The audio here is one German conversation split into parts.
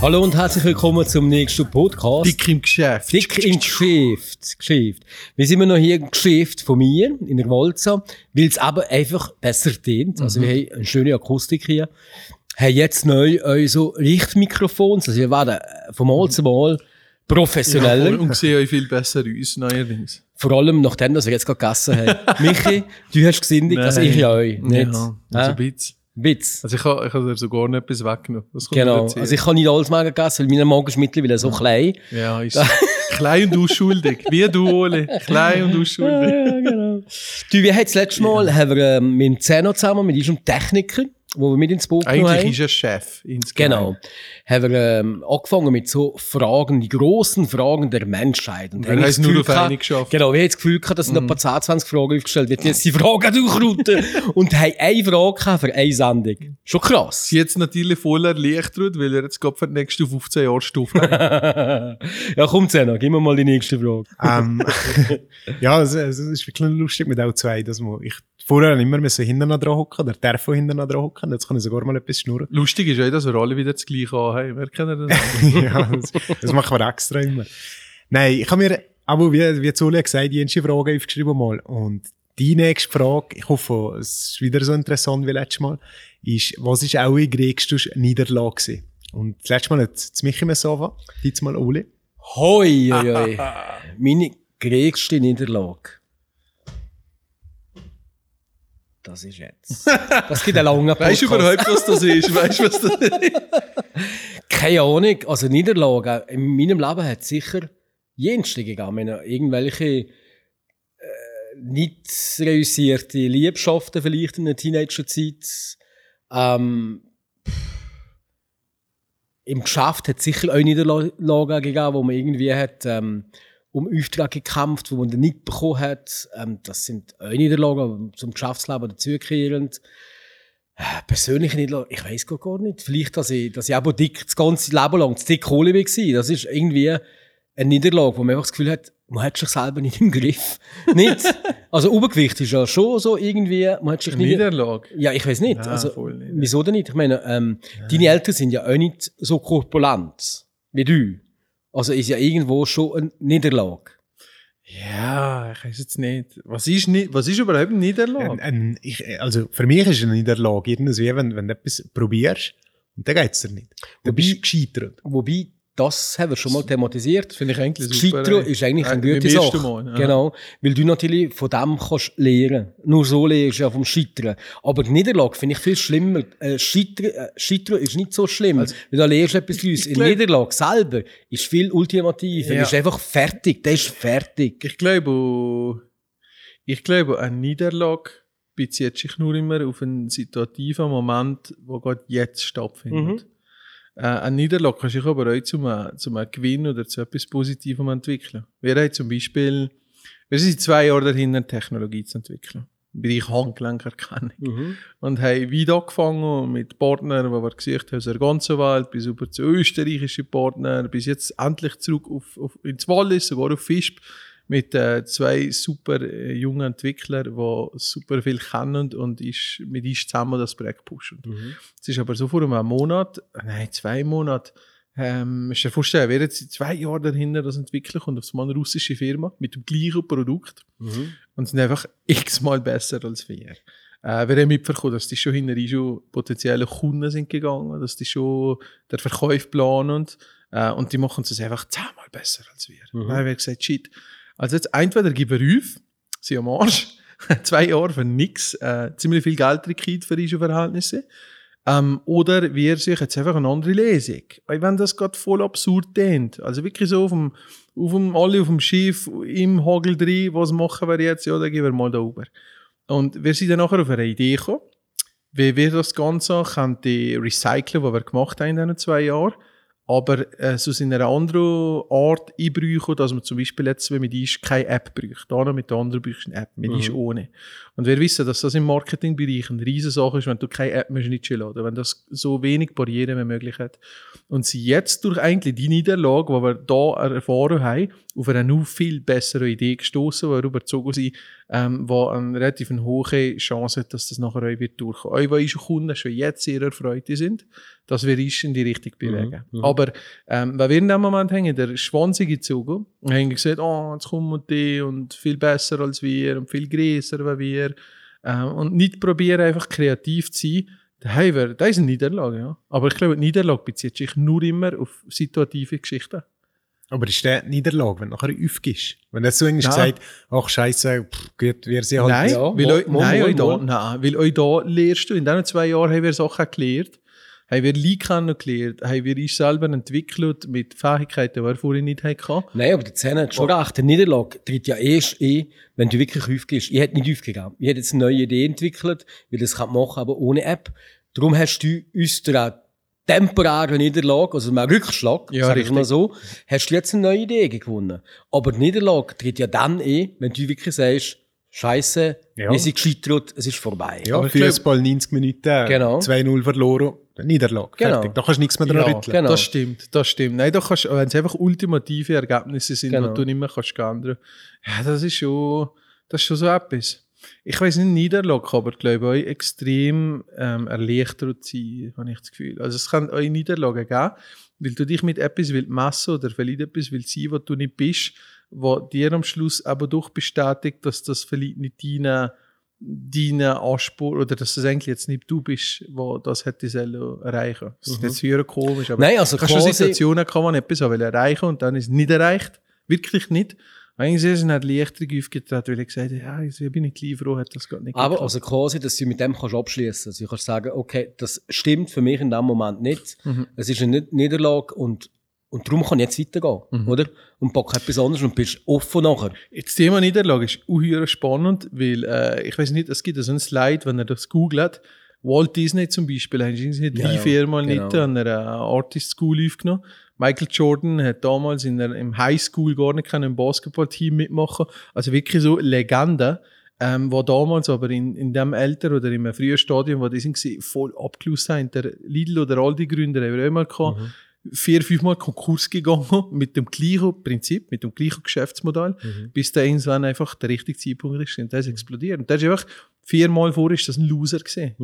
Hallo und herzlich willkommen zum nächsten Podcast. Dick im Geschäft. Dick im Geschäft. Geschäft. Wir sind immer noch hier im Geschäft von mir, in der Walza, weil es aber einfach besser dient. Also wir haben eine schöne Akustik hier. Haben jetzt neu so Richtmikrofons. Also wir werden von Mal zu Mal professioneller. Ja, und sehen euch viel besser aus, neuerdings. Vor allem nachdem, dass wir jetzt gerade gegessen haben. Michi, du hast gesündigt, also ich ja euch. Nicht? Ja, also ein bisschen. Witz. Also ich habe ich hab dir sogar nicht etwas weggenommen. Genau. Also ich kann nicht alles mehr gegessen, weil mein Magen ist mittlerweile so klein. Ja, ist klein und unschuldig. Wie du, Ole. Klein und unschuldig. ja, genau. Du, wir haben das letzte Mal haben wir, ähm, mit dem Zeno zusammen, mit unserem Techniker, wo wir mit ins Boot genommen haben. Eigentlich ist er Chef. insgeheim. Genau. Haben wir ähm, angefangen mit so Fragen, die großen Fragen der Menschheit. Und Wir haben es nur auf eine geschafft. Genau, wir haben das Gefühl gehabt, dass sind etwa 10, 20 Fragen aufgestellt wird. Jetzt die Fragen durchrouten und haben eine Frage gehabt für eine Sendung. Schon krass. Sie jetzt natürlich voll erleichtert, weil er jetzt gerade für die nächsten 15 Jahre Stufe hat. ja, komm Zeno, gib mir mal die nächste Frage. Ähm, ja, es, es ist wirklich lustig mit auch zwei, dass man, ich vorher immer müssen hinten dran hocken, der darf von hinten dran hocken, jetzt kann ich sogar mal etwas schnurren. Lustig ist auch, dass wir alle wieder das Gleiche haben. Wer kennt das? ja, das, das machen wir extra immer. Nein, ich habe mir, aber wie, wie Zuli gesagt, die erste Frage aufgeschrieben mal. Und die nächste Frage, ich hoffe, es ist wieder so interessant wie letztes Mal, ist, was ist auch die größte Niederlage gewesen? Und das letzte Mal hat es mich immer so angefangen, jetzt mal Uli. Hoi, hoi, hoi. Meine größte Niederlage. Das ist jetzt. Das gibt einen langen Podcast. Weißt du überhaupt, was das ist? Weißt du, was das ist? Keine Ahnung. Also Niederlagen. In meinem Leben hat es sicher jenste gegeben. Irgendwelche äh, nicht reüssierte Liebschaften vielleicht in der Teenagerzeit. Ähm, Im Geschäft hat es sicher auch Niederlagen gegeben, wo man irgendwie hat, ähm, um Aufträge gekämpft, wo man dann nicht bekommen hat. Ähm, das sind auch Niederlagen zum Geschäftsleben dazukehrend. Äh, Persönliche Niederlagen, ich weiß gar nicht. Vielleicht, dass ich, dass ich aber dick, das ganze Leben lang zu dick Kohle war. Das ist irgendwie eine Niederlage, wo man einfach das Gefühl hat, man hat sich selber nicht im Griff. nicht? Also Übergewicht ist ja schon so irgendwie, man hat sich nicht... Niederlage. Ja, ich weiß nicht. Nein, also, nicht. wieso denn nicht? Ich meine, ähm, deine Eltern sind ja auch nicht so korpulent wie du. Also ist ja irgendwo schon eine Niederlage. Ja, ich weiß jetzt nicht. Was ist, was ist überhaupt eine Niederlage? Ein, ein, ich, also für mich ist eine Niederlage irgendwie, wenn, wenn du etwas probierst und dann geht es dir nicht. Dann bist du gescheitert. Wobei, das haben wir schon mal thematisiert. Finde ich eigentlich super. Scheitern ist eigentlich eine Äh, gute beim ersten Sache. Mal, ja. Genau. Weil du natürlich von dem kannst lernen. Nur so lernst du ja vom Scheitern. Aber die Niederlage finde ich viel schlimmer. Äh, Scheitern, äh, Scheitern ist nicht so schlimm. weil da lernst du etwas Neues. In glaub- Niederlage selber ist viel ultimativer. Ja. Ist einfach fertig. Der ist fertig. Ich glaube, ich glaube, eine Niederlage bezieht sich nur immer auf einen situativen Moment, wo gerade jetzt stattfindet. Äh, eine Niederlage kann sich aber auch zum, äh, zum Gewinn oder zu etwas Positivem entwickeln. Wir haben zum Beispiel, wir sind zwei Jahre dahinter, Technologie zu entwickeln. Im Bereich Handgelenkerkennung. Und haben wieder angefangen mit Partnern, die wir gesucht haben aus der ganzen Welt, bis über zu österreichischen Partnern, bis jetzt endlich zurück auf, auf, ins Wallis, sogar auf Fisp, mit äh, zwei super äh, jungen Entwicklern, die super viel kennen und ist, mit uns zusammen das Projekt pushen. Es ist aber so vor einem Monat, äh, nein, zwei Monate, ähm, du dir vorstellen, wir jetzt zwei Jahre dahinter das entwickeln und auf einmal eine russische Firma mit dem gleichen Produkt und sind einfach x-mal besser als wir. Äh, wir haben mitbekommen, dass die schon hinterher schon potenzielle Kunden sind gegangen, dass die schon den Verkauf planen äh, und die machen es einfach zehnmal besser als wir. Dann haben wir gesagt, shit, also jetzt entweder geben wir auf, sie am Arsch, zwei Jahre für nix, äh, ziemlich viel Geld rein für unsere Verhältnisse, ähm, oder wir sich jetzt einfach eine andere Lesung. Weil wenn das gerade voll absurd klingt, also wirklich so auf dem, auf dem, alle auf dem Schiff, im Hagel drin, was machen wir jetzt? Ja, dann gehen wir mal da rüber. Und wir sind dann nachher auf eine Idee gekommen, wie wir das Ganze können recyceln, was wir gemacht haben in diesen zwei Jahren, aber äh, so in einer anderen Art einbräuchen, dass man zum Beispiel jetzt, wenn man die ist, keine App braucht. Da noch mit der anderen brauchst du eine App, mit die ist ohne. Und wir wissen, dass das im Marketingbereich eine riesige Sache ist, wenn du keine App mehr nicht laden wenn das so wenig Barrieren wie möglich hat. Und sie jetzt durch eigentlich die Niederlage, die wir da erfahren haben, auf eine noch viel bessere Idee gestoßen, weil wir überzogen sind, ähm, wo eine relativ hohe Chance hat, dass das nachher auch wird durchkommen. Auch weil unsere Kunden schon jetzt sehr erfreut sind, dass wir uns in die Richtung bewegen. Mhm. Aber ähm, weil wir in dem Moment haben, der Schwanz gezogen und haben gesagt, oh, jetzt kommen die und viel besser als wir und viel größer als wir ähm, und nicht probieren, einfach kreativ zu sein, dann haben wir, das ist eine Niederlage, ja. Aber ich glaube, die Niederlage bezieht sich nur immer auf situative Geschichten. Aber ist der die Niederlage, wenn du nachher aufgibst? Wenn du so Nein. gesagt ach Scheiße, pff, gut, wir sind halt. Nein, ja, weil, mal- nein, mal- euch da, nein, weil euch da lehrst du, in diesen zwei Jahren haben wir Sachen gelernt, haben wir Leute kennengelernt, haben wir uns selber entwickelt mit Fähigkeiten, die wir vorher nicht hatten. Nein, aber der Zehner hat schon recht. Die Niederlage tritt ja erst ein, wenn du wirklich aufgehst. Ich hätte nicht aufgegeben. Ich hätte jetzt eine neue Idee entwickelt, wie das kann machen, aber ohne App. Darum hast du uns der temporäre Niederlage, also einen Rückschlag, Ja, sag ich mal so, hast du jetzt eine neue Idee gewonnen. Aber die Niederlage tritt ja dann ein, wenn du wirklich sagst, Scheiße, Ja. wir sind gescheitert, es ist vorbei. Ja, Fußball 90 Minuten, Genau. 2-0 verloren, Niederlage. Genau. Fertig. Da kannst du nichts mehr dran Ja, rütteln. genau. Das stimmt, das stimmt. Nein, da kannst, wenn es einfach ultimative Ergebnisse sind, Genau. die du nicht mehr kannst ändern ja, das ist schon, das ist schon so etwas. Ich weiß nicht, Niederlage kann aber, glaube ich, euch extrem ähm, erleichtert sein, habe ich das Gefühl. Also es kann euch Niederlagen geben, weil du dich mit etwas willst messen oder vielleicht etwas willst sein, was du nicht bist, wo dir am Schluss aber doch bestätigt, dass das vielleicht nicht deine, deine Anspruch oder dass das eigentlich jetzt nicht du bist, wo das hätte sollen erreichen. Das ist jetzt wieder komisch, aber Nein, also schon quasi- Situationen wo ich etwas erreichen und dann ist es nicht erreicht. Wirklich nicht. Eigentlich ist es nicht Erleichterung aufgetreten, weil ich gesagt habe, ja, jetzt bin ich gleich froh, hat das gerade nicht Aber geklappt. also quasi, dass du mit dem kannst abschließen. Also du kannst sagen, okay, das stimmt für mich in dem Moment nicht. Mhm. Es ist eine Ni- Niederlage und und darum kann ich jetzt weitergehen, Mhm. oder? Und pack etwas anderes und bist offen nachher. Das Thema Niederlage ist uhyre spannend, weil äh, ich weiß nicht, es gibt so einen Slide, wenn ihr das googelt. Walt Disney zum Beispiel, haben sie drei, Ja, ja, viermal genau. nicht an einer Artist School aufgenommen. Michael Jordan hat damals in der, im High School gar nicht können im Basketballteam mitmachen. Also wirklich so Legende. Ähm, wo damals aber in, in dem Alter oder in einem frühen Stadium, wo die sind, voll abgelöst haben. Der Lidl oder Aldi Gründer haben wir auch mal gehabt. Vier, fünfmal Konkurs gegangen mit dem gleichen Prinzip, mit dem gleichen Geschäftsmodell, bis der irgendwann einfach der richtige Zeitpunkt ist und der ist explodiert. Und der ist einfach viermal vor ist das ein Loser gesehen.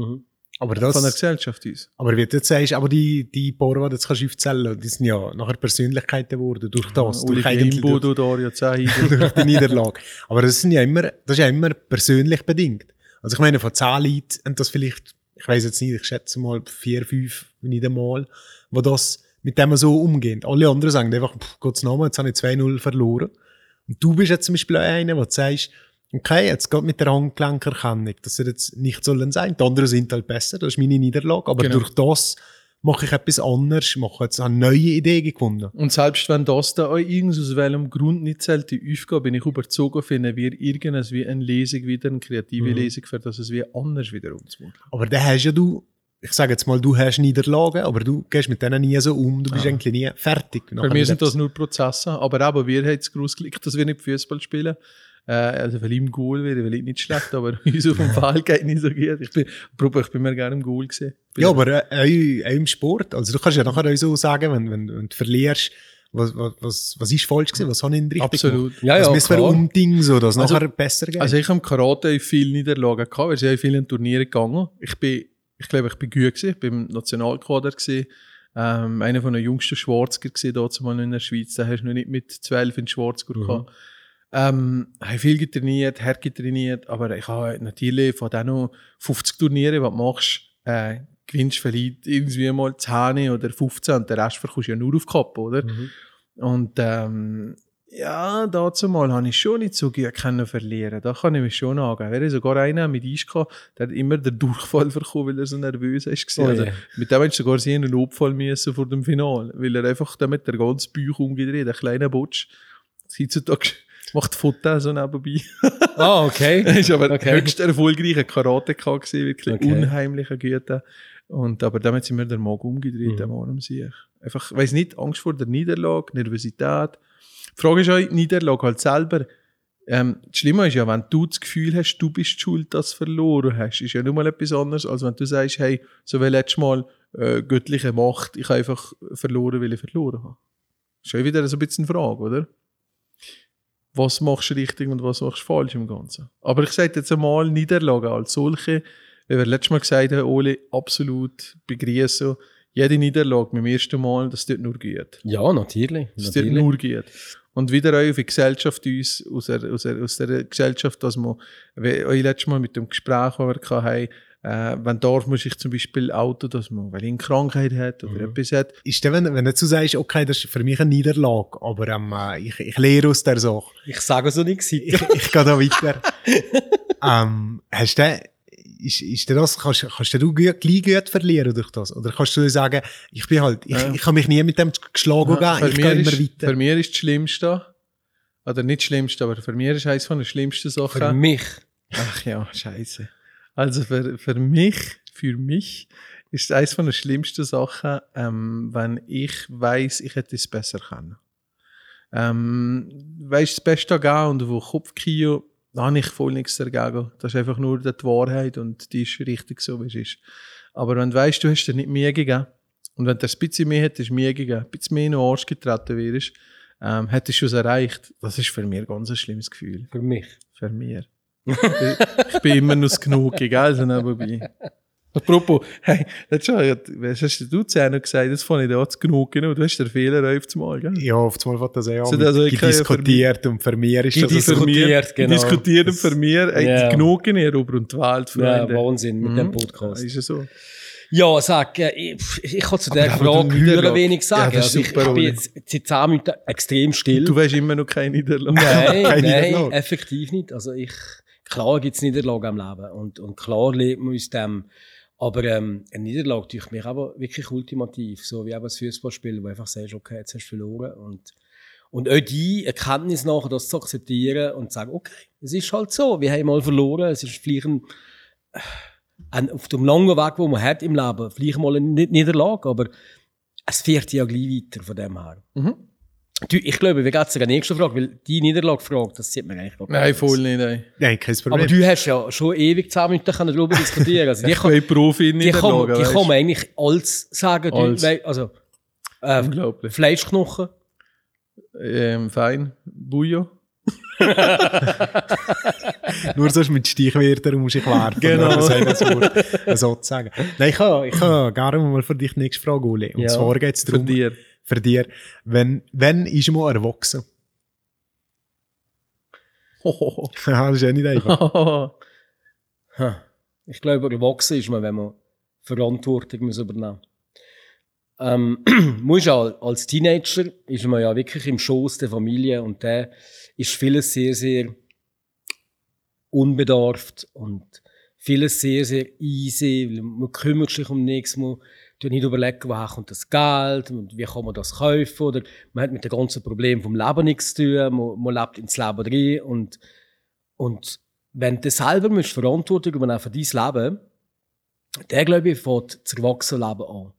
Aber, Von der das, Gesellschaft uns. aber wie du jetzt sagst, aber die, die Paare, die du jetzt kannst aufzählen die sind ja nachher Persönlichkeiten geworden durch das. Uli durch, Gimbo, durch, Dario Zahid. durch die Niederlage. Aber das, sind ja immer, das ist ja immer persönlich bedingt. Also ich meine, von zehn Leuten haben das vielleicht, ich weiß jetzt nicht, ich schätze mal vier, fünf, nicht einmal, wo das mit dem so umgehen. Alle anderen sagen einfach, pff, Gottes Namen, jetzt habe ich 2-0 verloren. Und du bist jetzt zum Beispiel einer, der sagst, okay, jetzt geht mit der Handgelenkerkennung, das soll jetzt nicht sollen sein. Die anderen sind halt besser, das ist meine Niederlage. Aber Genau. durch das mache ich etwas anderes, mache jetzt eine neue Idee gefunden. Und selbst wenn das da auch irgend aus welchem Grund nicht zählt, die Aufgabe, bin ich überzogen, finden wir irgendwas wie eine Lesung wieder, eine kreative Mhm. Lesung, für das es wie anders wieder umzuwandeln. Aber dann hast ja du, ich sage jetzt mal, du hast Niederlagen, aber du gehst mit denen nie so um, du bist eigentlich nie fertig. Für mich sind das nur Prozesse, aber eben, wir haben das großes Glück, dass wir nicht Fußball spielen. Äh, also, weil ich im Goal wäre, weil ich nicht schlecht, aber uns auf dem Fall geht nicht so gut. Ich bin, ich bin mir gerne im Goal gesehen. Ja, aber äh, auch, im Sport. Also du kannst ja nachher auch so sagen, wenn, wenn, wenn du verlierst, was, was, was, was ist falsch gewesen, was habe ich nicht richtig Absolut. gemacht. Ja, das ja, müssen wir umdingen, so dass es Also- nachher besser geht. Also ich habe im Karate viele Niederlagen gehabt, weil ich in vielen Turnieren gegangen. Ich bin, ich glaube, ich bin gut gewesen, ich bin im Nationalkader gewesen. Ähm, einer von den jüngsten Schwarzger gewesen, dort mal in der Schweiz. Da hast du noch nicht mit 12 in Schwarzger gehabt. Ähm, habe viel getrainiert, hart getrainiert, aber ich habe natürlich von diesen noch 50 Turnieren, die du machst, äh, gewinnst vielleicht irgendwie mal 10 oder 15 und den Rest verkaufst du ja nur auf Kappe, oder? Und ähm, ja, dazu mal habe ich schon nicht so gut können verlieren. Da kann ich mich schon angeben. Wäre sogar einer mit Eis gehabt, der hat immer den Durchfall bekommen, weil er so nervös ist. Oh also, je. mit dem hast du sogar einen Notfall müssen vor dem Finale, weil er einfach damit der ganze Bauch umgedreht, der kleine Butsch. Heutzutage macht Fotos so nebenbei. Ah, okay. Er ist aber Okay. höchst erfolgreicher Karateka gewesen, wirklich Okay. unheimlicher Güte. Und, aber damit sind wir der Magen umgedreht, Mhm. am Arm sich. Einfach, weiß nicht, Angst vor der Niederlage, Nervosität. Die Frage ist auch, Niederlage halt selber. Ähm, das Schlimme ist ja, wenn du das Gefühl hast, du bist schuld, dass du verloren hast, ist ja nur mal etwas anderes, als wenn du sagst, hey, so wie letztes Mal äh, göttliche Macht, ich habe einfach verloren, weil ich verloren habe. Das ist ja wieder so ein bisschen eine Frage, oder? Was machst du richtig und was machst du falsch im Ganzen? Aber ich sage jetzt einmal, Niederlagen als solche, wie wir letztes Mal gesagt haben, Oli, absolut begrüßen. Jede Niederlage beim ersten Mal, das tut nur gut. Ja, natürlich. Das tut natürlich. nur gut. Und wieder auch auf die Gesellschaft uns, aus der, aus der, aus der Gesellschaft, dass man, wie euch letztes Mal mit dem Gespräch, das wir hatten, äh, wenn darf man sich zum Beispiel outen, dass man, weil eine Krankheit hat oder etwas hat. Ist dann, wenn, wenn du sagst, okay, das ist für mich eine Niederlage, aber ähm, äh, ich, ich lehre aus der Sache. Ich sage so nichts. Ich, ich gehe da weiter. ähm, hast du, ist, ist dir das, kannst, kannst du gut, gleich gut verlieren durch das? Oder kannst du dir sagen, ich bin halt, ich, Ja. ich kann mich nie mit dem geschlagen Ja, geben, ich gehe immer ist, weiter. für mich ist das Schlimmste, oder nicht das Schlimmste, aber für mich ist eines von den schlimmsten Sachen. Für mich. Ach ja, scheiße. Also für, für mich, für mich ist eines von den schlimmsten Sachen, ähm, wenn ich weiß, ich hätte es besser können. Ähm, weißt das Beste geben und wo Kopfkino, da habe ich voll nichts dagegen. Das ist einfach nur die Wahrheit und die ist richtig so, wie es ist. Aber wenn du weißt, du hast dir nicht mehr gegeben und wenn du ein bisschen mehr hättest, mehr gegeben, ein bisschen mehr in den Arsch getreten wärst, ähm, hättest du es erreicht. Das ist für mich ein ganz schlimmes Gefühl. Für mich. Für mich. Ich bin immer noch das Genug, gell? Also nebenbei. Apropos, hey, das schon, was hast du zu noch gesagt? Das fand ich da zu genug genommen. Du hast den Fehler auf Mal, gell? Ja, auf einmal fängt das ja So, an, also ja diskutiert und für mich ist das Gidis- so, Diskutiert, genau. Diskutieren für mich, ey, Ja. die genug in Europa und die Welt, Ja, Freunde. Wahnsinn mit Mhm. dem Podcast. Ist ja so. Ja, sag, ich, ich kann zu der Frage hören wenig sagen. Ja, also ich, ich bin jetzt seit 10 Minuten extrem still. Du weißt immer noch keine Niederlage. Nein, Keine nein, Niederlage. effektiv nicht. Also ich, klar gibt's Niederlagen am Leben und, und klar lebt man aus dem. Aber ähm, eine Niederlage tue ich mich aber wirklich ultimativ, so wie eben das Fußballspiel, wo einfach sagst, okay, jetzt hast du verloren und und auch die Erkenntnis nachher, das zu akzeptieren und zu sagen, okay, es ist halt so, wir haben mal verloren, es ist vielleicht ein, ein auf dem langen Weg, wo man hat im Leben, vielleicht mal eine Ni- Niederlage, aber es fährt ja gleich weiter von dem her. Mhm. Du, ich glaube, wir gehen zur nächsten Frage, weil die Niederlage-Frage, das sieht man eigentlich noch gar Nein, nicht. voll nicht, ey. Nein, kein Problem. Aber du hast ja schon ewig 10 Minuten darüber diskutieren Also die Ich kann, bin Profi in die kann, Niederlagen, die kann man eigentlich alles sagen. Du, Alles. wei- also, äh, Unglaublich. Fleischknochen. Ähm, fein. Bujo. Nur sonst mit Stichwörtern muss ich warten, Genau. das so, so zu sagen. Nein, ich habe, ich habe gerne mal für dich die nächste Frage, Uli. Und Ja, zwar geht es Für darum, dir. Für dir, wenn, wenn ist man erwachsen? Hohoho. Das ist ja nicht einfach. Ich glaube, erwachsen ist man, wenn man Verantwortung muss übernehmen ähm, muss ja als Teenager ist man ja wirklich im Schoß der Familie und da ist vieles sehr, sehr unbedarft und vieles sehr, sehr easy. Man kümmert sich um nichts, man tut nicht überlegen, woher kommt das Geld und wie kann man das kaufen oder man hat mit dem ganzen Problem vom Leben nichts zu tun, man, man lebt ins Leben drin und, und wenn du selber Verantwortung übernehmen für dein Leben, der, glaube ich, fängt das Erwachsenenleben an.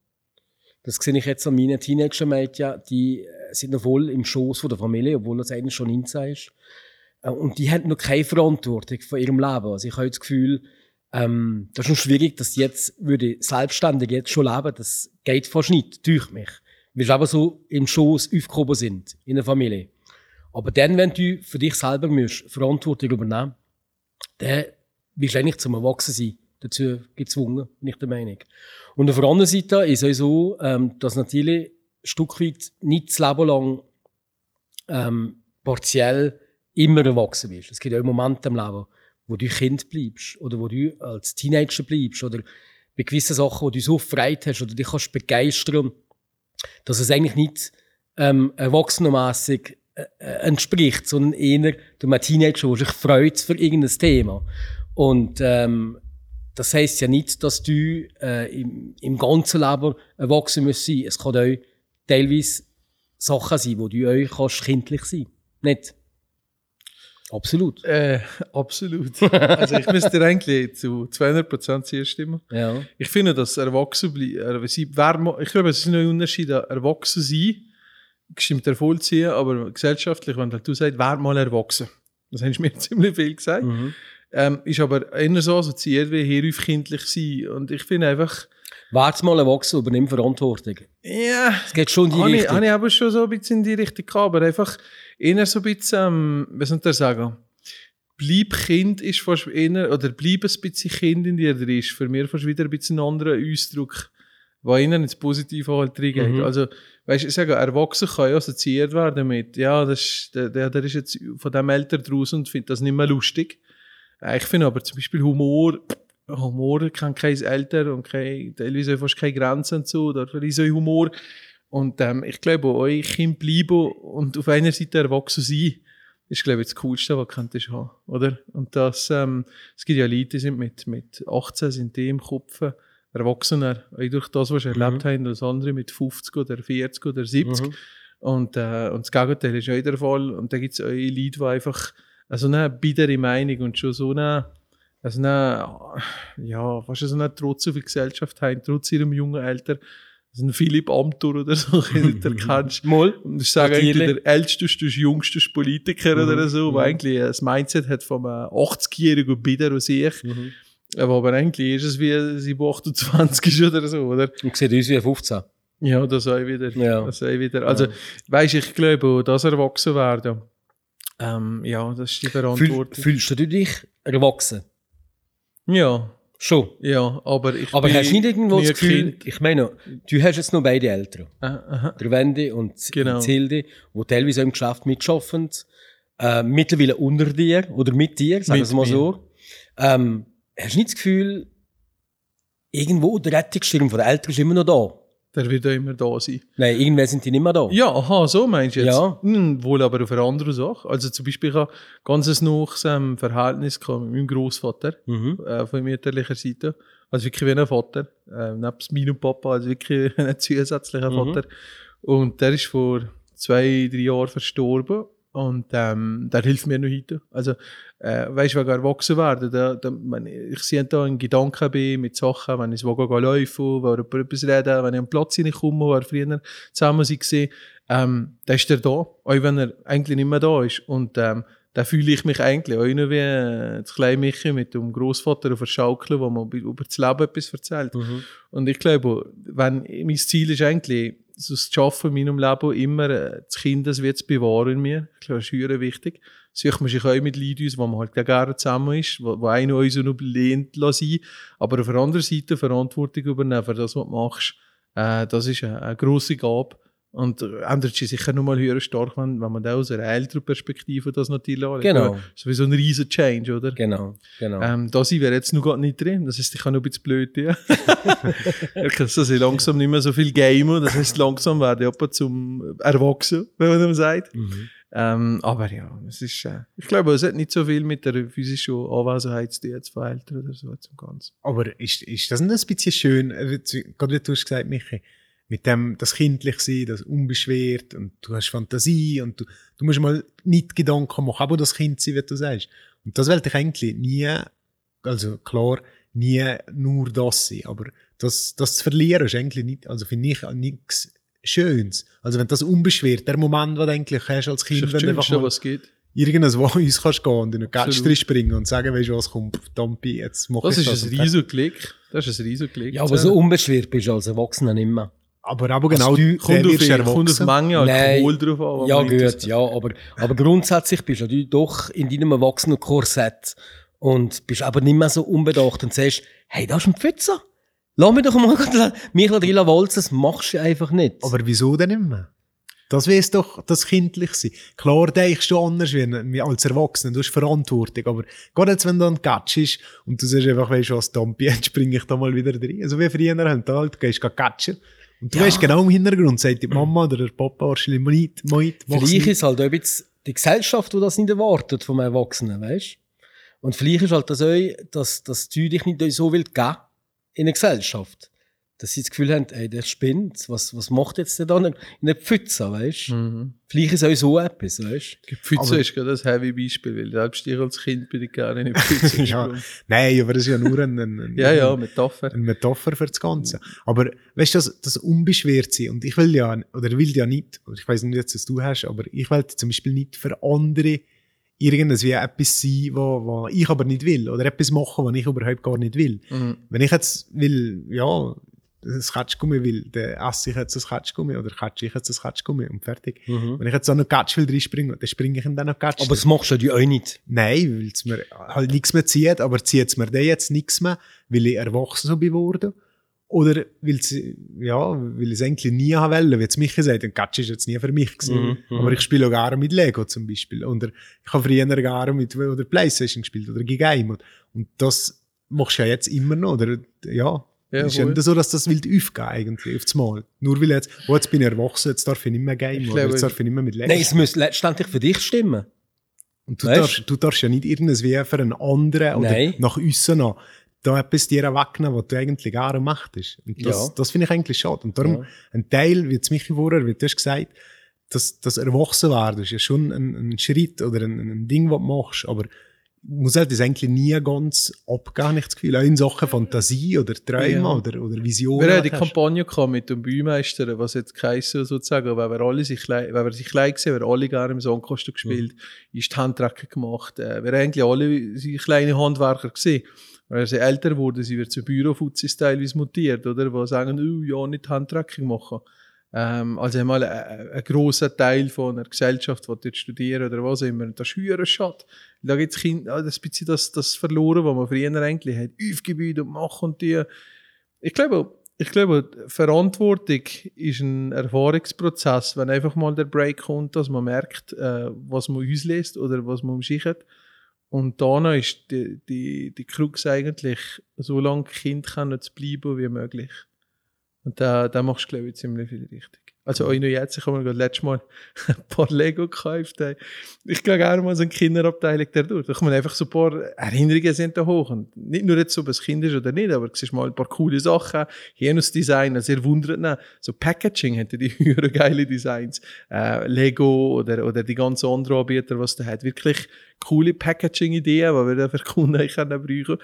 Das sehe ich jetzt an meinen Teenager-Mädchen, die äh, sind noch voll im Schoß der Familie, obwohl das eigentlich schon 19 ist. Äh, Und die haben noch keine Verantwortung von ihrem Leben. Also ich habe das Gefühl, ähm, das ist schon schwierig, dass jetzt würde selbstständig jetzt schon leben. Das geht fast nicht, durch mich. Weil sie aber so im Schoß aufgehoben sind, in der Familie. Aber dann, wenn du für dich selber musst, Verantwortung übernehmen dann bist du eigentlich zum Erwachsensein dazu gezwungen, nicht der Meinung. Und auf der anderen Seite ist es so, ähm, dass natürlich ein Stück weit nicht das Leben lang ähm, partiell immer erwachsen bist. Es gibt auch Momente im Leben, wo du Kind bleibst oder wo du als Teenager bleibst oder bei gewissen Sachen, wo du so Freude hast oder dich kannst begeistern, dass es eigentlich nicht ähm, erwachsenenmässig äh, äh, entspricht, sondern eher einem Teenager, der sich freut für irgendein Thema. Und ähm, das heißt ja nicht, dass du äh, im, im ganzen Leben erwachsen musst sein. Es kann auch teilweise Sachen sein, wo du euch kannst kindlich sein. Nicht? Absolut. Äh, absolut. also ich müsste dir eigentlich zu 200% zustimmen. Ja. Ich finde, dass erwachsen bleiben, äh, ich glaube, es ist ein Unterschied, an erwachsen sein, stimmt er voll ziehen, aber gesellschaftlich, wenn du sagst, wer mal erwachsen. Das hast du mir ziemlich viel gesagt. Mhm. Ähm, ist aber eher so assoziiert wie hierhäufig sein. Und ich finde einfach, Wär's mal erwachsen, übernimm Verantwortung. ja, Es geht schon in die Richtung. habe ich aber schon so ein bisschen in die Richtung gehabt, aber einfach eher so ein bisschen, ähm, was soll ich sagen, bleib Kind ist fast eher, oder bleib ein bisschen Kind in dir drin, ist für mich fast wieder ein bisschen ein anderer Ausdruck, der ihnen ins Positive halt reingeht. Mhm. Also, weißt du, ich sage, erwachsen kann ja assoziiert werden mit, ja, das ist, der, der, der ist jetzt von dem älter draußen und findet das nicht mehr lustig. Äh, Ich finde aber zum Beispiel Humor, Humor kennt kein Alter und kein, teilweise fast keine Grenzen so, oder so Humor. Und ähm, ich glaube, euch Kind bleiben und auf einer Seite erwachsen sein, ist, glaube ich, das Coolste, was könntest haben, oder? Und das, ähm, es gibt ja Leute, die sind mit, mit 18, sind die im Kopf erwachsener, durch das, was sie erlebt haben, als andere mit 50 oder 40 oder 70. Mhm. Und, äh, und das Gegenteil ist auch der Fall. Und da gibt es auch Leute, die einfach also eine bittere Meinung und schon so eine, also eine, ja, fast so eine Trotz auf die Gesellschaft haben, trotz ihrem jungen Alter. Also ein Philipp Amthor oder so, den du kennst. Mal. Und ich sage eigentlich der älteste, jüngste Politiker oder so, der eigentlich das Mindset hat vom äh, 80-jährigen Bitter aus ich. Mhm. Aber, aber eigentlich ist es wie sie 28 ist oder so, oder? Und sieht aus wie 15. Ja, das auch wieder. Ja. Das auch wieder. Also, weisst ich glaube, das erwachsen werden. Ähm, ja, das ist die Fühl, Verantwortung. fühlst du dich erwachsen? ja, Schon. ja, aber ich Aber hast du nicht irgendwo das Gefühl, Kind. ich meine, du hast jetzt noch beide Eltern. Aha. Der Wendy und Genau. die Zilde, die teilweise im Geschäft mitschaffen, äh, mittlerweile unter dir oder mit dir, sagen wir es mal so. Ähm, hast du nicht das Gefühl, irgendwo der Rettungsschirm von den Eltern ist immer noch da? Der wird auch immer da sein. Nein, irgendwann sind die nicht mehr da. Ja, aha, so meinst du jetzt? Ja. Hm, wohl aber auf eine andere Sache. Also zum Beispiel, ich habe ganz ein nahes ähm, Verhältnis mit meinem Großvater Mhm. äh, von mütterlicher Seite. Also wirklich wie ein Vater. Äh, nebst meinem Papa, also wirklich ein zusätzlicher Mhm. Vater. Und der ist vor zwei, drei Jahren verstorben. Und ähm, der hilft mir noch heute. Also, äh, weißt du, wegen erwachsen werden, da, da, wenn ich, ich sehe da einen Gedanken bei mit Sachen, wenn ich wo laufen, wo über etwas reden, wenn ich am Platz hineinkomme, wo wir früher zusammen waren, ähm, dann ist er da, auch wenn er eigentlich nicht mehr da ist. Und ähm, da fühle ich mich eigentlich auch noch wie äh, das kleine Michi mit dem Großvater auf der Schaukel, wo man über das Leben etwas erzählt. Mhm. Und ich glaube, wenn, mein Ziel ist eigentlich, das Schaffen in meinem Leben immer, äh, das Kind, das wird bewahren in mir. Glaube, das ist sehr wichtig. Sucht man sich auch mit Leuten aus, wo man halt gerne zusammen ist, wo, wo einer uns noch lehnt sein aber auf der anderen Seite Verantwortung übernehmen für das, was du machst, äh, das ist eine, eine grosse Gabe. Und ändert sich sicher nochmal höher stark, wenn, wenn man da aus einer älteren Perspektive das natürlich anschaut. Genau. Sowieso ein riesen Change, oder? Genau, genau. Ähm, da sind wir jetzt noch gar nicht drin. Das heißt, ich kann noch ein bisschen blöd, ja. so sehr langsam nicht mehr so viel gamen. Das heißt, langsam werde ich etwa zum Erwachsen, wenn man dem sagt. Mhm. Ähm, aber ja, es ist, äh, ich glaube, es hat nicht so viel mit der physischen Anwesenheit zu tun, jetzt von Eltern oder so zum Ganzen. Aber ist, ist das nicht ein bisschen schön, wie- gerade wie du hast gesagt, Michi, mit dem, das kindlich sein, das unbeschwert und du hast Fantasie und du, du musst mal nicht Gedanken machen, aber das Kind sein, wie du sagst. Und das wollte ich eigentlich nie, also klar, nie nur das sein, aber das, das zu verlieren ist eigentlich nicht, also finde ich nichts Schönes. Also wenn das unbeschwert, der Moment, den du eigentlich hast als Das Kind, ist wenn das du einfach mal was gibt. irgendwas wo uns kannst gehen und in eine Absolut. Gatsch springen und sagen, weißt du was, komm, Dampi, jetzt mach Das ich ist das. ein Und riesiger Klick. Das ist ein riesiger Klick. ja, aber so unbeschwert bist du als Erwachsener nicht mehr. Aber, aber genau, du- kommt auf, wirst kommt auf. Menge. Alkohol drauf an. Ja, gut, ja, aber, aber grundsätzlich bist du doch in deinem erwachsenen Korsett und bist aber nicht mehr so unbedacht und sagst, hey, da ist ein Pfützer. Lass mich doch mal mich drin walzen, das machst du einfach nicht. Aber wieso denn nicht mehr? Das wär's doch das kindlich sein. Klar denkst du anders wie, als Erwachsener, du hast Verantwortung, aber gerade jetzt, wenn du ein Gatsch ist und du sagst einfach, weißt du was, Dampi, jetzt springe ich da mal wieder rein. Also wie früher haben da halt, du gehst gatschen. Und du Ja. weißt genau im Hintergrund, sagt die Mama oder der Papa wahrscheinlich, nicht, nicht, mach's Vielleicht ist halt auch die Gesellschaft, die das nicht erwartet vom Erwachsenen, weißt Und vielleicht ist halt das auch, dass, dass du dich nicht so will geben in der Gesellschaft. Dass sie das Gefühl haben, ey, der spinnt, was, was macht jetzt der da in der Pfütze, weißt du? Mhm. Vielleicht ist auch so etwas, weißt du? Die Pfütze Aber- ist gerade das heavy Beispiel, weil selbst ich als Kind bin ich gerne in die Pfütze ja. Nein, aber das ist ja nur ein, ein, ein, ja, ja, Metapher. eine Metapher für das Ganze. Aber weißt du, das, das unbeschwert sein. Und ich will ja, oder will ja nicht, oder ich weiß nicht, jetzt, was du hast, aber ich will zum Beispiel nicht für andere irgendwas wie etwas sein, wo, wo ich aber nicht will. Oder etwas machen, was ich überhaupt gar nicht will. Mhm. Wenn ich jetzt will, ja, das Katschgummi will, dann esse ich jetzt das Katschgummi oder katsche ich jetzt das Katschgummi und fertig. Wenn ich jetzt so einen Katsch will reinspringen, dann springe ich in den Katsch. Aber das machst du ja auch nicht. Nein, weil es mir halt nichts mehr zieht, aber zieht es mir dann jetzt nichts mehr, weil ich erwachsen so bin worden? Oder weil es, ja, weil ich es eigentlich nie haben wollte, wie jetzt Michi sagt, ein Gatsch ist jetzt nie für mich gewesen. Mhm, Aber ich spiele auch gerne mit Lego zum Beispiel. Oder ich habe früher gerne mit oder Playstation gespielt oder Game. Und, und das machst du ja jetzt immer noch, oder? Ja. Ja, ist ja nicht so, dass das wild aufgehen eigentlich, aufs Mal. Nur weil jetzt, oh, jetzt bin ich erwachsen, jetzt darf ich nicht mehr Game, Ich oder jetzt darf ich nicht mehr mit Lego Nein, es muss letztendlich für dich stimmen. und du Weißt? darfst, du darfst ja nicht irgendwas wie für einen anderen oder Nein. nach außen noch da etwas dir wegnehmen, was du eigentlich gerne möchtest. Und das, Ja. das finde ich eigentlich schade. Und darum, Ja. ein Teil, wie jetzt Michi vorher, wie du hast gesagt, das, das Erwachsenwerden ist ja schon ein, ein Schritt oder ein, ein Ding, was du machst, aber muss halt das eigentlich nie ganz abgehen, ich das Gefühl. Auch in Sachen Fantasie oder Träume Ja. oder, oder Visionen. Wir haben die hast. Kampagne gehabt mit dem Bühmeister, was jetzt geheißen sozusagen, weil wir alle sich, weil wir sich klein gesehen, wir alle gerne im Songkosten gespielt, ist die Handtrecken gemacht. Äh, wir haben eigentlich alle kleine Handwerker gesehen. Weil sie älter wurden, sie wird zu Bürofuzis teilweise mutiert, oder? Die sagen, oh, ja, nicht Handtracking machen. Ähm, also einmal ein, ein grosser Teil von einer Gesellschaft, die dort studieren oder was immer. Das ist höher schade. Da gibt es ein bisschen das, das verloren, was man früher eigentlich hat. Aufgebaut und machen und die. Ich glaube, ich glaube, Verantwortung ist ein Erfahrungsprozess, wenn einfach mal der Break kommt, dass man merkt, äh, was man auslässt oder was man umschickt. Und dann ist die, die, die Krux eigentlich, so lange Kind zu bleiben wie möglich. Und da, da machst du, glaube ich, ziemlich viel richtig. Also auch noch jetzt, ich habe mir letztes Mal ein paar Lego gekauft. Ey. Ich gehe gerne mal so eine Kinderabteilung da durch. Da kommen einfach so ein paar Erinnerungen sind da hoch. Und nicht nur jetzt, ob es Kind ist oder nicht, aber es ist mal ein paar coole Sachen. Design, also ihr wundert nicht. So Packaging hätte die höhere geile Designs. Äh, Lego oder, oder die ganzen anderen Anbieter, was da hat. Wirklich coole Packaging-Ideen, die wir dann für Kunden können brauchen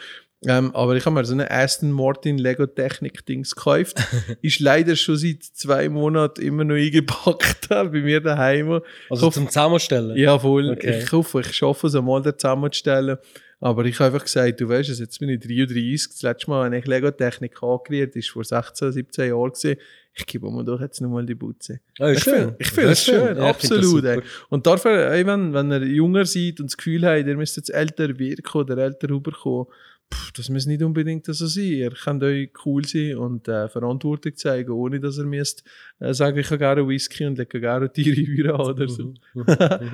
ähm, aber ich habe mir so eine Aston Martin Lego Technik Dings gekauft. ist leider schon seit zwei Monaten immer noch eingepackt bei mir daheim. Also Hoff- zum Zusammenstellen. Ja, voll. Okay. Ich hoffe, ich schaffe es einmal zusammenzustellen. Aber ich habe einfach gesagt, du weißt es, jetzt bin ich 33. Das letzte Mal, wenn ich Lego-Technik angerührt ist vor 16, 17 Jahren gewesen. Ich gebe mir doch jetzt nochmal die Butze. Ah, ist Ich schön. finde es schön, Ja, find das absolut. Und dafür, ey, wenn, wenn ihr jünger seid und das Gefühl habt, ihr müsst jetzt älter wirken oder älter rüberkommen, pff, das muss nicht unbedingt so sein. Ihr könnt euch cool sein und äh, Verantwortung zeigen, ohne dass ihr müsst äh, sagen, ich habe gerne Whisky und lege gerne Tiere oder so.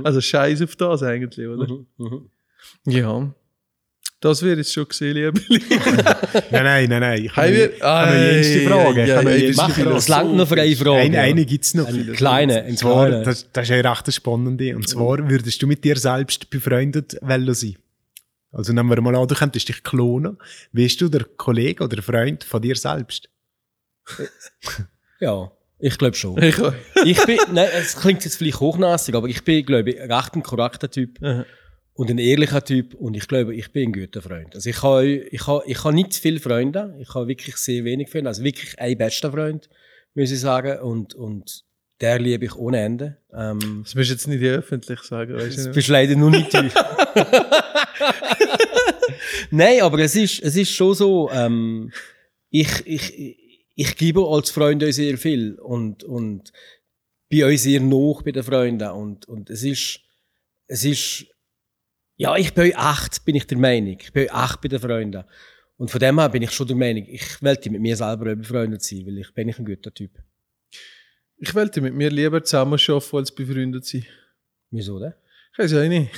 also scheiß auf das eigentlich, oder? Mhm, mhm. Ja. Das wäre jetzt schon gesehen, liebe Nein, nein, nein, nein. Ich habe noch die erste Frage. Ich habe noch die erste Mach, Frage. es langt noch für eine Frage. Eine, eine gibt es noch. Eine kleine, eine Und zwar, das, das ist eine recht spannende. Und zwar, würdest du mit dir selbst befreundet wollen sein? Also nehmen wir mal an, du könntest dich klonen. Bist du der Kollege oder Freund von dir selbst? Ja, ich glaube schon. Ich, ich bin, nein, es klingt jetzt vielleicht hochnäsig, aber ich bin, glaube ich, recht ein korrekter Typ Aha. Und ein ehrlicher Typ und ich glaube, ich bin ein guter Freund. Also ich habe, ich habe, ich habe nicht viele Freunde, ich habe wirklich sehr wenig Freunde, also wirklich ein bester Freund, muss ich sagen, und, und der liebe ich ohne Ende. Ähm, das musst du jetzt nicht öffentlich sagen, weißt das du? bist leider nur nicht du. Nein, aber es ist, es ist schon so, ähm, ich, ich, ich gebe als Freund euch sehr viel und, und bei euch sehr noch bei den Freunden und, und es ist, es ist, ja, ich bin echt, bin ich der Meinung. Ich bin echt bei den Freunden. Und von dem her bin ich schon der Meinung, ich wollte mit mir selber befreundet sein, weil ich bin ich ein guter Typ. Ich wollte mit mir lieber zusammen arbeiten, als befreundet sein. Wieso denn? Ich weiß auch nicht.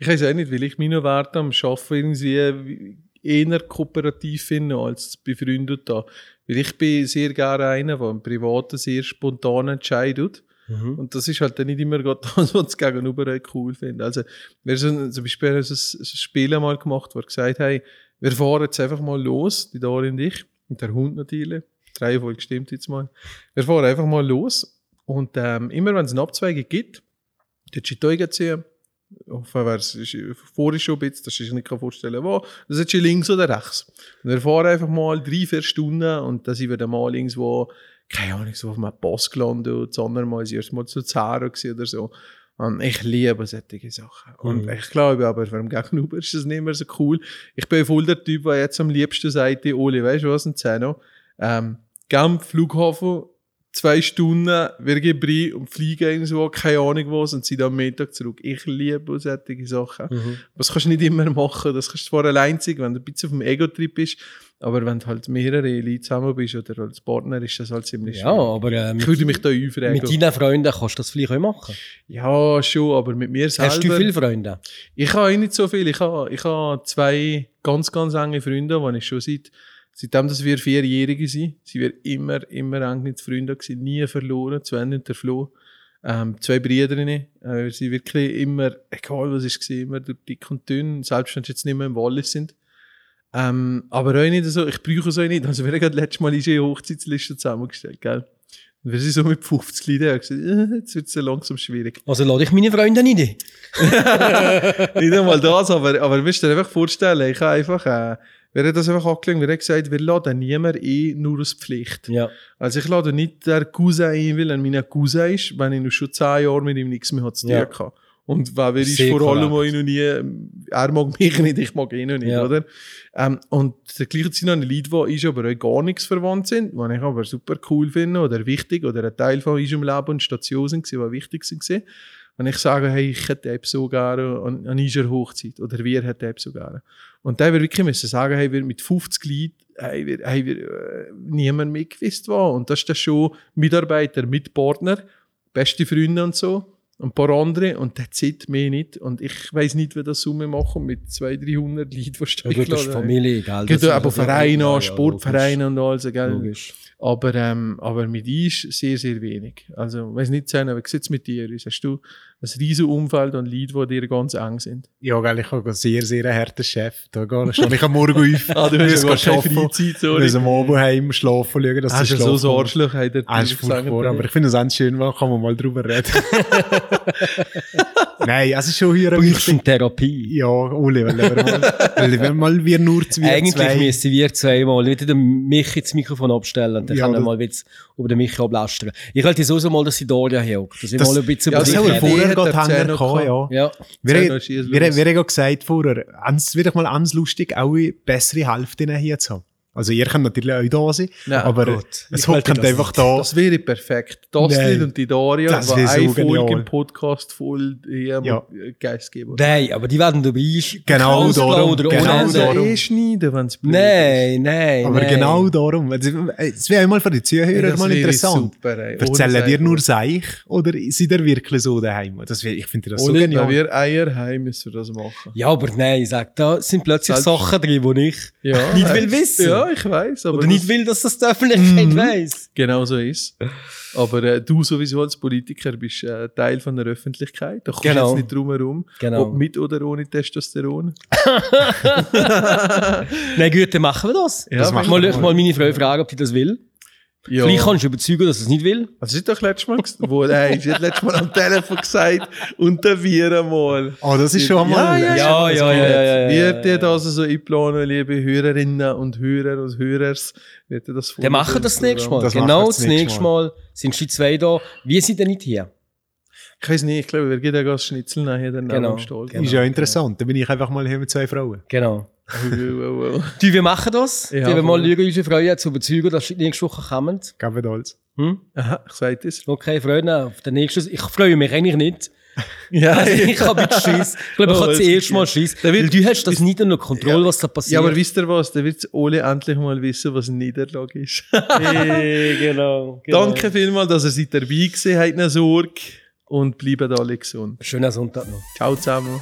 Ich weiß auch nicht, weil ich meine Werte am Arbeiten irgendwie eher kooperativ finde als befreundet da. Weil ich bin sehr gerne einer, der im Privaten sehr spontan entscheidet. Mhm. Und das ist halt dann nicht immer das, was das Gegenüber auch cool findet. Also, wir sind zum Beispiel haben ein, ein Spiel einmal gemacht, wo wir gesagt haben, wir fahren jetzt einfach mal los, die Dori und ich, und der Hund natürlich. die Reihenfolge stimmt jetzt mal. Wir fahren einfach mal los und ähm, immer wenn es eine Abzweigung gibt, dort ist Teuge ziehen. Es ist vorher schon ein bisschen, dass ich nicht vorstellen wo. Das ist links oder rechts. Und wir fahren einfach mal drei, vier Stunden und dann sind wir dann mal irgendwo, keine Ahnung, so auf einem Pass gelandet und das andere Mal ist erst mal zu Zara oder so. Und ich liebe solche Sachen. Und Mhm. ich glaube aber, für dem Gegenüber ist das nicht mehr so cool. Ich bin voll der Typ, der jetzt am liebsten sagt, Oli, weißt du was, ein Zeno? Ähm, Genf, Flughafen, zwei Stunden, wir gehen rein und fliegen irgendwo, keine Ahnung was, und sind am Mittag zurück. Ich liebe solche Sachen. Mhm. Das kannst du nicht immer machen. Das kannst du zwar allein sein, wenn du ein bisschen auf dem Ego-Trip bist, aber wenn du halt mehrere Leute zusammen bist oder als Partner, ist das halt ziemlich Ja, aber äh, Ich würde mich da einfragen. mit deinen Freunden kannst du das vielleicht auch machen. Ja, schon, aber mit mir selber. Hast du viele Freunde? Ich habe nicht so viel. Ich habe, ich habe zwei ganz, ganz enge Freunde, die ich schon seit, seitdem dass wir Vierjährige sind, sind wir immer, immer eng mit Freunden gewesen, nie verloren, und der Flo. Ähm, zwei Brüderinnen, äh, wir sind wirklich immer, egal was es war, immer durch dick und dünn, selbst wenn sie jetzt nicht mehr im Wallis sind. Ähm, aber auch nicht so, ich brauche es auch nicht. Also wir haben gerade letztes Mal unsere Hochzeitsliste zusammengestellt, gell? Und wir sind so mit 50 Leuten und gesagt, äh, jetzt wird es so langsam schwierig. Also lade ich meine Freunde nicht ein. nicht einmal das, aber, aber müsst ihr einfach vorstellen, ich habe einfach, äh, wir haben das einfach angelegt, wir haben gesagt, wir laden niemand ein, nur aus Pflicht. Ja. Also ich lade nicht der Cousin ein, weil er mein Cousin ist, wenn ich noch schon zehn Jahre mit ihm nichts mehr zu tun Ja. hatte. Und wer will, ist vor allem korrekt. auch noch nie, er mag mich nicht, ich mag ihn noch nicht, Ja. oder? Ähm, und der gleiche sind noch Leute, die ist aber auch gar nichts verwandt sind, die ich aber super cool finde oder wichtig oder ein Teil von unserem Leben und Station sind, die wichtig sind. Und ich sage, hey, ich hätte App so gerne an, an unserer Hochzeit. Oder wir hätten App so gerne. Und dann wir wirklich müssen sagen, hey, wir mit 50 Leuten, hey, wir, hey, wir, äh, niemand mehr gewusst war. Und das ist dann schon Mitarbeiter, Mitpartner, beste Freunde und so. Ein paar andere. Und das sieht mehr nicht. Und ich weiß nicht, wie das Summe machen mit 200, 300 Leuten, die Ja, gut, das ist. Familie, gell? Geht Das- aber Vereine ja, an, ja, Sportvereine und alles, gell? Logisch. Aber, ähm, aber mit uns sehr, sehr wenig. Also, weiß nicht, Zena, wie sieht es mit dir aus? Hast du ein riesen Umfeld an Leuten, die dir ganz eng sind? Ja, gell, ich habe einen sehr, sehr harten Chef. Da gehe ich ich am Morgen auf. Ah, du hast ja keine Freizeit, sorry. muss am Abend heim schlafen, schauen, dass Hast du so ein kommt. Arschloch, hat er Ah, furchtbar, aber ich finde es auch schön, weil kann man mal drüber reden. Nein, es ist schon hier Brauchst du eine Therapie? Ja, Uli, weil wir mal, weil wir mal wir nur zwei, Eigentlich zwei müssen wir zweimal wieder den Michi das Mikrofon abstellen und dann Ja, können wir mal wieder über den Michi ablästern. Ich halte so so mal, dass sie Doria hockt. Dass ich Das- mal ein bisschen ja, über das die dich vorher gerade hängen gehabt, ja. Ja. Wir, wir, wir haben ja gesagt vorher, ans, wird mal ans lustig, auch eine bessere Hälfte hier zu haben. Also ihr könnt natürlich auch da sein, Nein, aber Gott, es hockt einfach nicht. da. Das wäre perfekt. Das Nein. Lied und die Daria, Das wäre so eine Folge genial. im Podcast voll hier Ja. ja. Geist geben. Nein, aber die werden dabei sein. Genau darum, oder genau ohne. Also darum. eh schneiden, wenn es blöd Nein, nein, Aber nein. genau darum. Also, Es wäre einmal für die Zuhörer Das mal wäre interessant. super, ey. Erzählen ihr Seich. nur Seich oder seid ihr wirklich so daheim? Das wär, ich finde das so Ohne, wenn genial. wir Eier haben, müssen wir das machen. Ja, aber nein, ich sag, da sind plötzlich Selbst- Sachen drin, die ich Ja, nicht will wissen. Ja, ich weiß. Oder nicht will, dass das die Öffentlichkeit weiss. Genau so ist Aber äh, du sowieso als Politiker bist äh, Teil von der Öffentlichkeit. Da kommst du Genau. jetzt nicht drum herum. Genau. Ob mit oder ohne Testosteron. Nein, gut, dann machen wir das. Ja, das machen wir mal meine Frau fragen, ob die das will. Ja. Vielleicht kannst du überzeugen, dass sie es nicht will. Also, sie hat doch letztes Mal wo, nein, sie hat letztes Mal am Telefon gesagt, unter wir mal. Oh, das ist schon mal. Ja, Ja, ja, ja, ja, ja, Wird ja, ihr das so einplanen, liebe Hörerinnen und Hörer und Hörers? Wird ihr das Dann machen wir das nächste Mal. Das genau, das das nächste nächste Mal. sind die zwei da. Wir sind denn nicht hier. Ich weiß nicht, ich glaube, wir gehen ja ganz Schnitzel nachher dann Genau, am Stall. genau. Ist ja interessant. Dann bin ich einfach mal hier mit zwei Frauen. Genau. Du, wir machen das. Ja, wir werden mal schauen, unsere Freunde zu überzeugen, dass sie nächste Woche kommen. Geben alles. Hm? Aha, ich sage das. Okay, Freunde, auf den nächsten. Ich freue mich eigentlich nicht. Ja, Also, ich habe bisschen Schiss. Ich glaube, ich Oh, habe das jetzt erste Mal. Schiss. Da wird- Weil du hast das nicht unter Kontrolle, was da passiert. Ja, aber wisst ihr was? Da wird Ole endlich mal wissen, was eine Niederlage ist. Hey, genau, genau. Danke vielmals, dass ihr seid dabei gewesen habt. Eine Sorge und bleibt alle gesund. Schönen Sonntag noch. Ciao zusammen.